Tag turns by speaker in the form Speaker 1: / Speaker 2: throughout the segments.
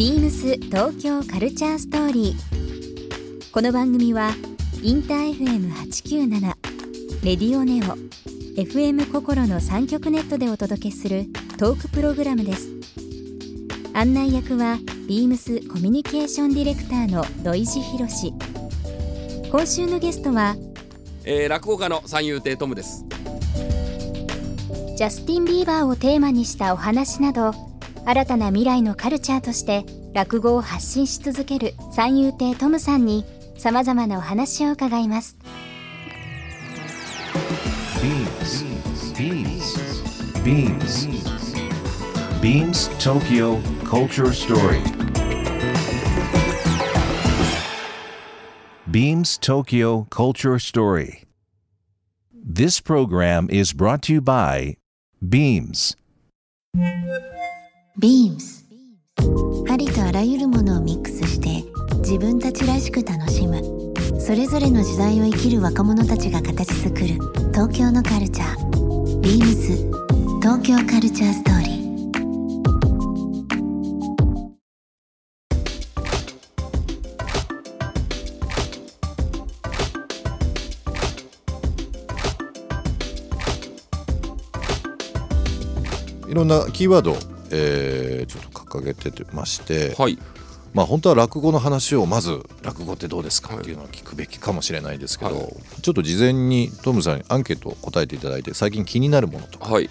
Speaker 1: ビームス東京カルチャーストーリー。この番組はインター FM897 レディオネオ FM 心の三極ネットでお届けするトークプログラムです。案内役はビームスコミュニケーションディレクターの土井博志。今週のゲストは
Speaker 2: えー、落語家の三遊亭トムです
Speaker 1: ジャスティン・ビーバーをテーマにしたお話など新たな未来のカルチャーとして落語を発信し続ける三遊亭トムさんにさまざまなお話を伺います
Speaker 3: Beams. Beams Tokyo Culture Story. Beams Tokyo Culture Story. This program is brought to you by Beams.
Speaker 4: Beams ありとあらゆるものをミックスして自分たちらしく楽しむ。それぞれの時代を生きる若者たちが形作る東京のカルチャー。Beams 東京カルチャーストーリー。
Speaker 5: いろんなキーワード、えーちょっと掲げてまして、
Speaker 2: はい。
Speaker 5: まあ本当は落語の話をまず落語ってどうですかっていうのは聞くべきかもしれないですけど、
Speaker 2: はい。
Speaker 5: ちょっと事前にトムさんにアンケートを答えていただいて最近気になるものとか
Speaker 2: はい。
Speaker 5: っ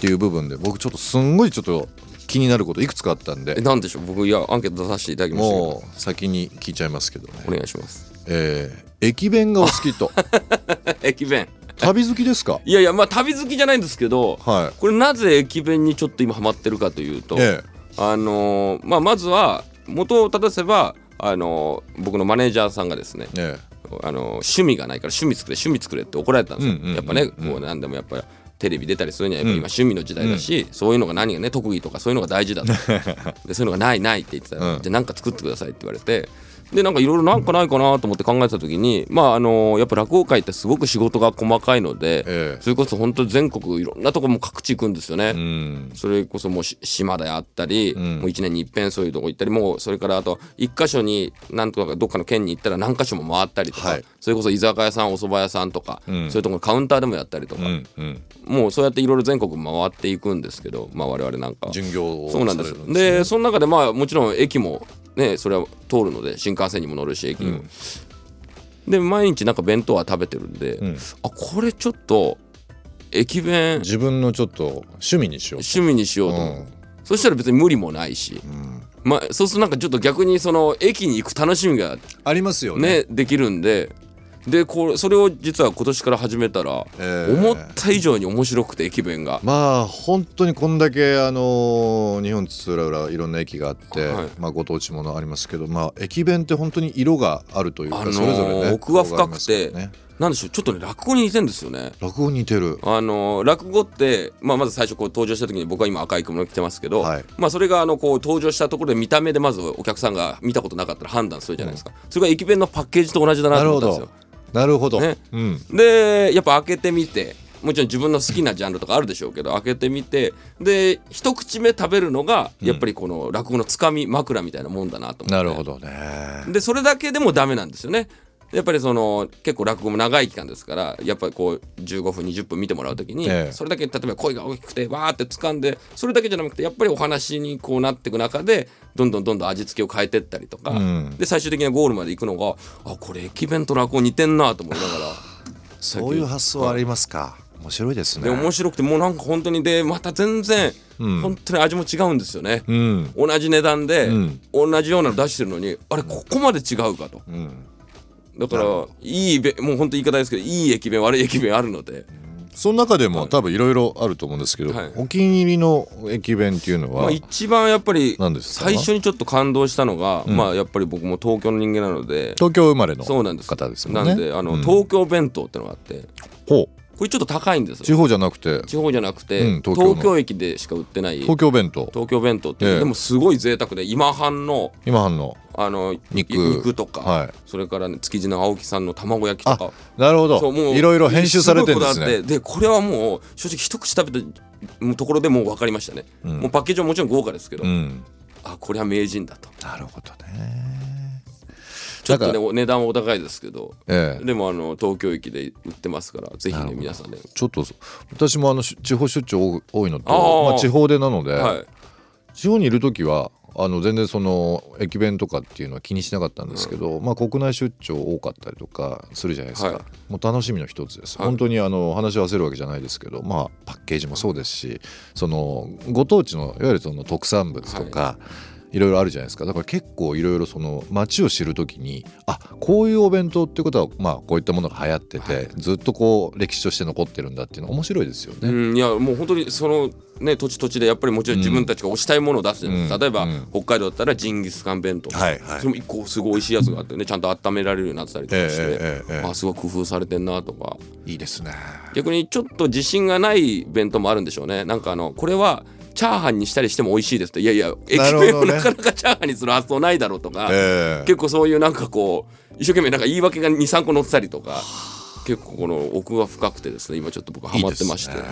Speaker 5: ていう部分で僕ちょっとすんごいちょっと気になることいくつかあったん
Speaker 2: え
Speaker 5: で
Speaker 2: なんでしょう？僕いやアンケート出させていただきましたけど
Speaker 5: もう先に聞いちゃいますけどね、
Speaker 2: お願いします。
Speaker 5: えー駅弁がお好きと。
Speaker 2: 駅弁。
Speaker 5: 旅好きですか？
Speaker 2: いやいやまあ旅好きじゃないんですけど
Speaker 5: は
Speaker 2: これなぜ駅弁にちょっと今ハマってるかというと、
Speaker 5: いえ
Speaker 2: あのーまあまずは元を正せばあのー僕のマネージャーさんがですね
Speaker 5: ええ。
Speaker 2: あの趣味がないから趣味作れ趣味作れって怒られたんですよ、やっぱねこう何でもやっぱテレビ出たりするにはやっぱ
Speaker 5: うん
Speaker 2: 今趣味の時代だし、そういうのが何がね特技とかそういうのが大事だと。でそういうのがないないって言ってたら、
Speaker 5: うん。
Speaker 2: じゃあ何か作ってくださいって言われて。でなんかいろいろなんかないかなと思って考えてた時にまああのやっぱ落語界ってすごく仕事が細かいので、
Speaker 5: ええ。
Speaker 2: それこそ本当に全国いろんなとこも各地行くんですよね。
Speaker 5: うん。
Speaker 2: それこそもうし島であったり、
Speaker 5: ん。
Speaker 2: もう1年に一遍そういうとこ行ったりもうそれからあと一箇所になんとかどっかの県に行ったら何箇所も回ったりとか、
Speaker 5: はい。
Speaker 2: それこそ居酒屋さんお蕎麦屋さんとか、
Speaker 5: ん。
Speaker 2: そういうところカウンターでもやったりとか、
Speaker 5: うんうん
Speaker 2: もうそうやっていろいろ全国回っていくんですけど、まあ、我々なんか。
Speaker 5: 巡業を
Speaker 2: そうなんです。でその中でまあもちろん駅もねそれは通るので新幹線にも乗るし駅にも、で毎日なんか弁当は食べてるんで、
Speaker 5: ん。
Speaker 2: あこれちょっと駅弁
Speaker 5: 自分のちょっと趣味にしようと。
Speaker 2: 趣味にしようと。思う、
Speaker 5: うん。
Speaker 2: そしたら別に無理もないし、まあ、そうするとなんかちょっと逆にその駅に行く楽しみが
Speaker 5: ありますよね。
Speaker 2: ねできるんででこれそれを実は今年から始めたら、
Speaker 5: ええ。
Speaker 2: 思った以上に面白くて駅弁が。
Speaker 5: まあ本当にこんだけあの日本津々浦々いろんな駅があって、
Speaker 2: はい。
Speaker 5: まあご当地ものありますけどまあ駅弁って本当に色があるというか、
Speaker 2: あのー
Speaker 5: それぞれね
Speaker 2: 奥が深くてなんでしょうちょっとね落語に似てんですよね。
Speaker 5: 落語に似てる？
Speaker 2: あの落語って、まあ、まず最初こう登場した時に僕は今赤い着物着てますけど、
Speaker 5: はい。
Speaker 2: まあ、それがあのこう登場したところで見た目でまずお客さんが見たことなかったら判断するじゃないですか、それが駅弁のパッケージと同じだな
Speaker 5: なるほ
Speaker 2: と思ったんですよ。
Speaker 5: ど。なるほど、
Speaker 2: ね。
Speaker 5: うん。
Speaker 2: でやっぱ開けてみてもちろん自分の好きなジャンルとかあるでしょうけど開けてみてで一口目食べるのがやっぱりこの落語のつかみ枕みたいなもんだなと思って。
Speaker 5: なるほどね。
Speaker 2: でそれだけでもダメなんですよねやっぱりその結構落語も長い期間ですからやっぱりこう15分20分見てもらう時に、
Speaker 5: ええ。
Speaker 2: それだけ例えば声が大きくてわーって掴んでそれだけじゃなくてやっぱりお話にこうなっていく中でどんどんどんどん味付けを変えてったりとか、
Speaker 5: ん。
Speaker 2: で最終的なゴールまで行くのがあこれ駅弁と落語似てんなと思いながら。
Speaker 5: そういう発想ありますか。面白いですね。
Speaker 2: で面白くてもうなんか本当にでまた全然、
Speaker 5: うん。
Speaker 2: 本当に味も違うんですよね、
Speaker 5: うん。
Speaker 2: 同じ値段で、
Speaker 5: うん。
Speaker 2: 同じようなの出してるのにあれここまで違うかと。
Speaker 5: うん
Speaker 2: だからいいべもう本当言い方ですけどいい駅弁悪い駅弁あるので、
Speaker 5: その中でも多分いろいろあると思うんですけど、
Speaker 2: はい。
Speaker 5: お気に入りの駅弁っていうのは、
Speaker 2: まあ、一番やっぱり最初にちょっと感動したのが、まあやっぱり僕も東京の人間なので
Speaker 5: 東京生まれの方ですもんね。
Speaker 2: なんであの、
Speaker 5: うん。
Speaker 2: 東京弁当ってのがあって。
Speaker 5: ほう
Speaker 2: これちょっと高いんです
Speaker 5: 地
Speaker 2: よ
Speaker 5: 方じゃなくて？
Speaker 2: 地方じゃなくて、
Speaker 5: うん東京の。
Speaker 2: 東京駅でしか売ってない。
Speaker 5: 東京弁当。
Speaker 2: 東京弁当って、
Speaker 5: ええ。
Speaker 2: でもすごい贅沢で今半の
Speaker 5: 今半の。
Speaker 2: あの
Speaker 5: 肉。
Speaker 2: 肉とか、
Speaker 5: はい。
Speaker 2: それから、ね、築地の青木さんの卵焼きとか。
Speaker 5: なるほ
Speaker 2: そうもう
Speaker 5: どいろいろ編集されてるんです
Speaker 2: ごいこだわ
Speaker 5: ね
Speaker 2: って。でこれはもう正直一口食べたところでもう分かりましたね、もうパッケージはもちろん豪華ですけど、
Speaker 5: うん。
Speaker 2: あこれは名人だと。
Speaker 5: なるほどね
Speaker 2: ちょっとねお値段はお高いですけど
Speaker 5: ええ。
Speaker 2: でもあの東京駅で売ってますからぜひね皆さんね
Speaker 5: ちょっと私もあのし地方出張多いのとまあ、地方でなので、
Speaker 2: はい。
Speaker 5: 地方にいる時はあの全然その駅弁とかっていうのは気にしなかったんですけど、まあ、国内出張多かったりとかするじゃないですか、
Speaker 2: はい。
Speaker 5: もう楽しみの一つです、
Speaker 2: はい。
Speaker 5: 本当にあの話し合わせるわけじゃないですけど、まあ、パッケージもそうですしそのご当地のいわゆるその特産物とか、いろいろあるじゃないですか。だから結構いろいろその街を知る時にあこういうお弁当ってことはまあこういったものが流行ってて、
Speaker 2: はい。
Speaker 5: ずっとこう歴史として残ってるんだっていうのは面白いですよね。
Speaker 2: うん、いやもう本当にそのね土地土地でやっぱりもちろん自分たちが推したいものを出すじゃないですか、
Speaker 5: うん。
Speaker 2: 例えば、
Speaker 5: うん。
Speaker 2: 北海道だったらジンギスカン弁当、
Speaker 5: はいはい。
Speaker 2: それも一個すごい美味しいやつがあってねちゃんと温められるようになってたりとかして、
Speaker 5: ええええええ。
Speaker 2: あすごい工夫されてんなとか。
Speaker 5: いいですね。
Speaker 2: 逆にちょっと自信がない弁当もあるんでしょうね。なんかあのこれはチャーハンにしたりしても美味しいですって。いやいや駅弁をなかなかチャーハンにする発想ないだろうとか、
Speaker 5: ええ。
Speaker 2: 結構そういうなんかこう一生懸命なんか言い訳が23個載ってたりとか。結構この奥が深くてですね今ちょっと僕ハマってまして。
Speaker 5: いい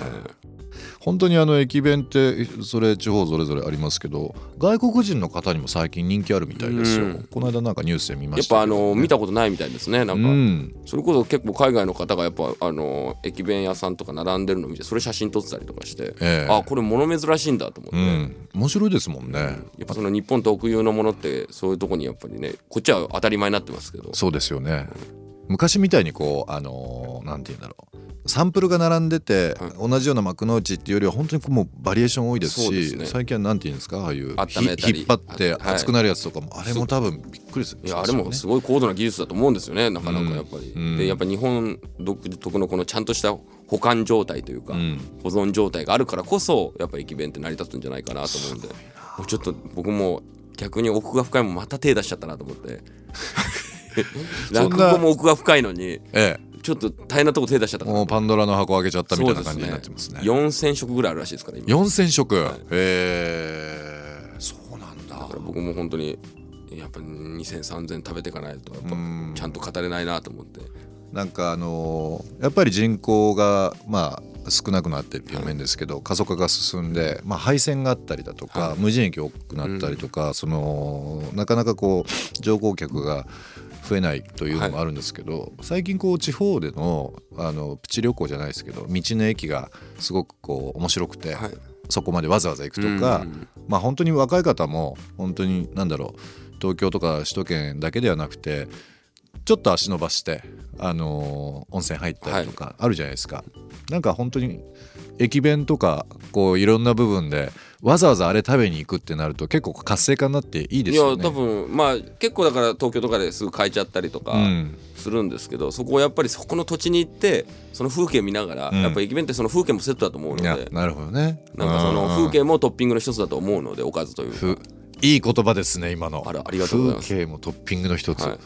Speaker 5: 本当にあの駅弁ってそれ地方それぞれありますけど外国人の方にも最近人気あるみたいですよ、
Speaker 2: うん。
Speaker 5: この間なんかニュースで見ま
Speaker 2: やっ
Speaker 5: したけど。
Speaker 2: ぱあの見たことないみたいですね。なんか、
Speaker 5: うん。
Speaker 2: それこそ結構海外の方がやっぱあの駅弁屋さんとか並んでるのを見てそれ写真撮ってたりとかして、
Speaker 5: ええ。
Speaker 2: あこれ物珍しいんだと思って、
Speaker 5: うん。面白いですもんね、
Speaker 2: やっぱその日本特有のものってそういうとこにやっぱりねこっちは当たり前になってますけど。
Speaker 5: そうですよね。昔みたいにこうあのーなんて言うんだろうサンプルが並んでて、同じような幕の内っていうよりは本当にこうもうバリエーション多いですし
Speaker 2: ね。
Speaker 5: 最近はなんて言うんですかああいう引っ張って
Speaker 2: はい。
Speaker 5: 熱くなるやつとかも、あれも多分びっくりする。
Speaker 2: いやあれもすごい高度な技術だと思うんですよねなかなかやっぱり、
Speaker 5: うん。
Speaker 2: でやっぱ日本独特のこのちゃんとした保管状態というか、
Speaker 5: うん。
Speaker 2: 保存状態があるからこそやっぱ駅弁って成り立つんじゃないかなと思うんで。もう。ちょっと僕も逆に奥が深いもんまた手出しちゃったなと思って。落語も奥が深いのに
Speaker 5: ええ
Speaker 2: ちょっと大変なとこ手出しちゃった
Speaker 5: もうパンドラの箱開けちゃったみたいな感じになってますね。
Speaker 2: 4000食ぐらいあるらしいですから今。
Speaker 5: 4000食、
Speaker 2: い。
Speaker 5: えー。そうなんだ。
Speaker 2: だから僕も本当にやっぱ20003000食べていかないとやっぱ
Speaker 5: うん。
Speaker 2: ちゃんと語れないなと思って。
Speaker 5: なんかあのーやっぱり人口がまあ少なくなってっていう面ですけど、過疎化が進んで、まあ、廃線があったりだとか、
Speaker 2: はい。
Speaker 5: 無人駅多くなったりとか、そのなかなかこう乗降客が増えないというのもあるんですけど、最近こう地方でのあのプチ旅行じゃないですけど道の駅がすごくこう面白くて、
Speaker 2: はい。
Speaker 5: そこまでわざわざ行くとか、
Speaker 2: うん
Speaker 5: まあ本当に若い方も本当に何だろう東京とか首都圏だけではなくてちょっと足伸ばして、あのー温泉入ったりとかあるじゃないですか、なんか本当に駅弁とかこういろんな部分でわざわざあれ食べに行くってなると結構活性化になっていいですよね。
Speaker 2: いや多分まあ結構だから東京とかですぐ変えちゃったりとか
Speaker 5: うん
Speaker 2: するんですけど、そこをやっぱりそこの土地に行ってその風景見ながら、
Speaker 5: うん
Speaker 2: やっぱ駅弁ってその風景もセットだと思うので
Speaker 5: なるほどね。
Speaker 2: なんかその風景もトッピングの一つだと思うのでおかずというか
Speaker 5: ふいい言葉ですね今の。
Speaker 2: あらありがとうございます
Speaker 5: 風景もトッピングの一つ。
Speaker 2: はい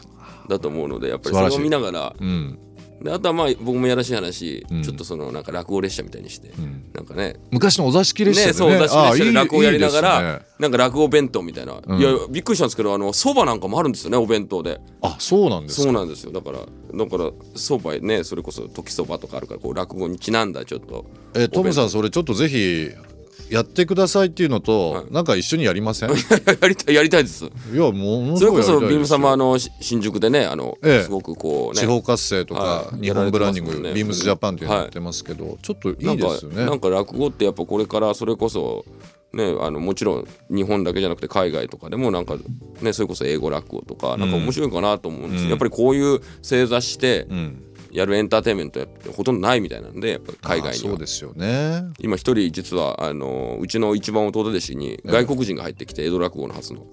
Speaker 2: だと思うのでやっぱりそれを見ながら
Speaker 5: うん
Speaker 2: であとはまあ僕もやらしい話、
Speaker 5: うん。
Speaker 2: ちょっとそのなんか落語列車みたいにして、
Speaker 5: ん。
Speaker 2: なんかね。
Speaker 5: 昔のお座敷列車でね。
Speaker 2: ねそう出し
Speaker 5: ああ
Speaker 2: 列車で落語やりながら、
Speaker 5: ね。
Speaker 2: なんか落語弁当みたいな、
Speaker 5: うん。
Speaker 2: いやびっくりしたんですけどあのそばなんかもあるんですよねお弁当で。
Speaker 5: あそうなんですか。
Speaker 2: そうなんですよ。だからだからそばねそれこそ時そばとかあるからこう落語にちなんだちょっと。
Speaker 5: えトムさんそれちょっとぜひやってくださいっていうのと、
Speaker 2: はい。
Speaker 5: なんか一緒にやりません？い
Speaker 2: やりたいやりたいです。
Speaker 5: やもの
Speaker 2: それこそビーム様あのし新宿でねあの、
Speaker 5: ええ。
Speaker 2: すごくこうね。
Speaker 5: 地方活性とか、
Speaker 2: はい。
Speaker 5: 日本ブランディング、
Speaker 2: やられてますもんね。
Speaker 5: ビームスジャパンっていうのやってますけど、ちょっといいですよね。
Speaker 2: なんかなんか落語ってやっぱこれからそれこそねあのもちろん日本だけじゃなくて海外とかでもなんかねそれこそ英語落語とかなんか面白いかなと思うんですよ、
Speaker 5: うん。
Speaker 2: やっぱりこういう正座して
Speaker 5: うん
Speaker 2: やるエンターテインメントってほとんどないみたいなんでやっぱ海外には。
Speaker 5: そうですよね。
Speaker 2: 今一人実はあのうちの一番弟弟子に外国人が入ってきて江戸落語の初の。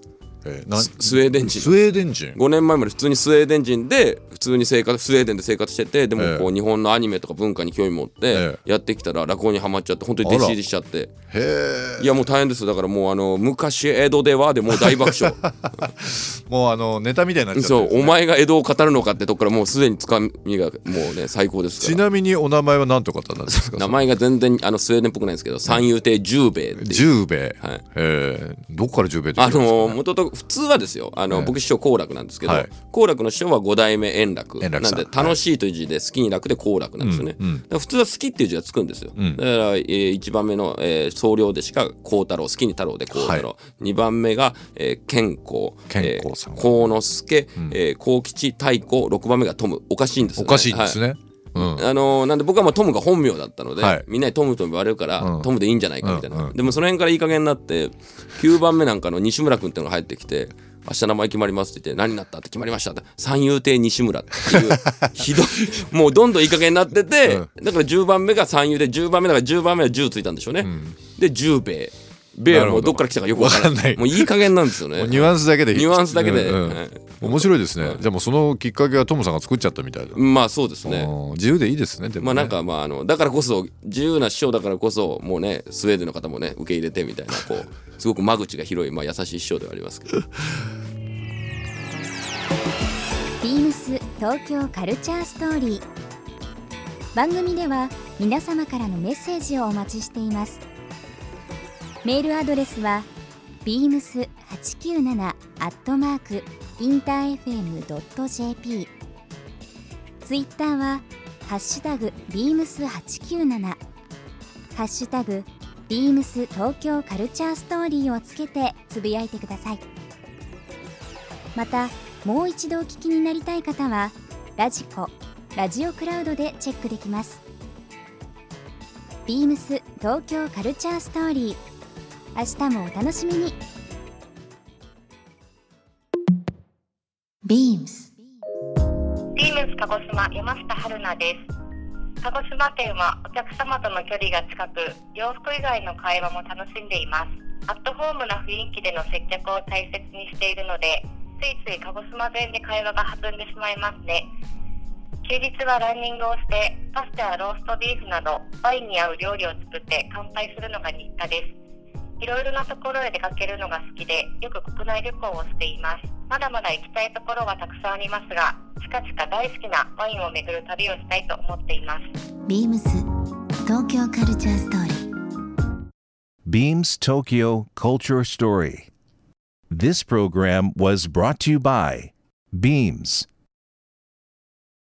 Speaker 5: えーな
Speaker 2: ススウェーデン人。
Speaker 5: スウェーデン人。
Speaker 2: 5年前まで普通にスウェーデン人で普通に生活スウェーデンで生活しててでもこう
Speaker 5: ええ。
Speaker 2: 日本のアニメとか文化に興味持って
Speaker 5: え
Speaker 2: やってきたら落語にはまっちゃって本当に弟子入りしちゃって。
Speaker 5: へ
Speaker 2: いやもう大変ですだからもうあの昔江戸ではでもう大爆笑。
Speaker 5: え もうあのネタみたいになっちゃってね。
Speaker 2: うお前が江戸を語るのかってとこからもうすでにつかみがもうね最高です
Speaker 5: ちなみにお名前は何て方なんですか？
Speaker 2: 名前が全然あのスウェーデンっぽくないんですけど三遊亭十兵衛
Speaker 5: 十兵衛、
Speaker 2: はい。
Speaker 5: え。ーどこから十兵衛って
Speaker 2: あの元々の普通はですよあの、
Speaker 5: ええ。
Speaker 2: 僕師匠好楽なんですけど、
Speaker 5: はい。
Speaker 2: 好楽の師匠は五代目円楽なんで楽しいという字で好きに楽で好楽なんですよね、普通は好きっていう字がつくんですよ、
Speaker 5: うん。
Speaker 2: だから、えー、1番目の、えー、総領でしか幸太郎好きに太郎で幸太郎、
Speaker 5: は
Speaker 2: 2番目が、えー、健康。
Speaker 5: 健康さん。
Speaker 2: えー幸之助、えー、幸吉太鼓。6番目がトム。おかしいんですよ、ね、
Speaker 5: おかしいんです
Speaker 2: はい。
Speaker 5: ね、うん
Speaker 2: あのーなんで僕はもうトムが本名だったので、
Speaker 5: はい。
Speaker 2: みんなにトムと言われるから、
Speaker 5: うん。
Speaker 2: トムでいいんじゃないかみたいな、
Speaker 5: うんうん。
Speaker 2: でもその辺からいい加減になって9番目なんかの 西村君っていうのが入ってきて明日名前決まりますって言って何になったって決まりましたって。三遊亭西村っていう ひどいもうどんどんいい加減になってて、だから10番目が三遊で10番目だから10番目は10ついたんでしょうね、で十兵衛米はもうどっから来たかよくわからな
Speaker 5: い。い
Speaker 2: もういい加減なんですよね。
Speaker 5: ニュアンスだけで。
Speaker 2: ニュアンスだけで。
Speaker 5: 面白いですね、じゃあもうそのきっかけはトムさんが作っちゃったみたいだ、
Speaker 2: まあそうですね。
Speaker 5: うん自由でいいですねでもね。
Speaker 2: まあなんかまああのだからこそ自由な師匠だからこそもうねスウェーデンの方もね受け入れてみたいなこうすごく間口が広いまあ優しい師匠ではありますけど。
Speaker 1: ビームス東京カルチャーストーリー。番組では皆様からのメッセージをお待ちしていますメールアドレスは beams897 アットマークインター FM.jp ツイッターはハッシュタグ beams897 ハッシュタグビームス東京カルチャーストーリーをつけてつぶやいてください。またもう一度お聞きになりたい方はラジコラジオクラウドでチェックできます。ビームス東京カルチャーストーリー。明日もお楽しみに
Speaker 4: ビームス
Speaker 6: ビームス鹿児島山下春菜です。鹿児島県はお客様との距離が近く、洋服以外の会話も楽しんでいます。アットホームな雰囲気での接客を大切にしているので、ついつい鹿児島弁で会話が弾んでしまいますね。休日はランニングをして、パスタやローストビーフなどワインに合う料理を作って乾杯するのが日課です。いろいろなところへ出かけるのが好きで、よく国内旅行をしています。まだまだ行きたいところはたくさんありますが、近々大好きなワインを巡る旅をしたいと思っています。
Speaker 4: ビームス東京カルチャーストーリー
Speaker 3: Beams Tokyo Culture Story. This program was brought to you by Beams.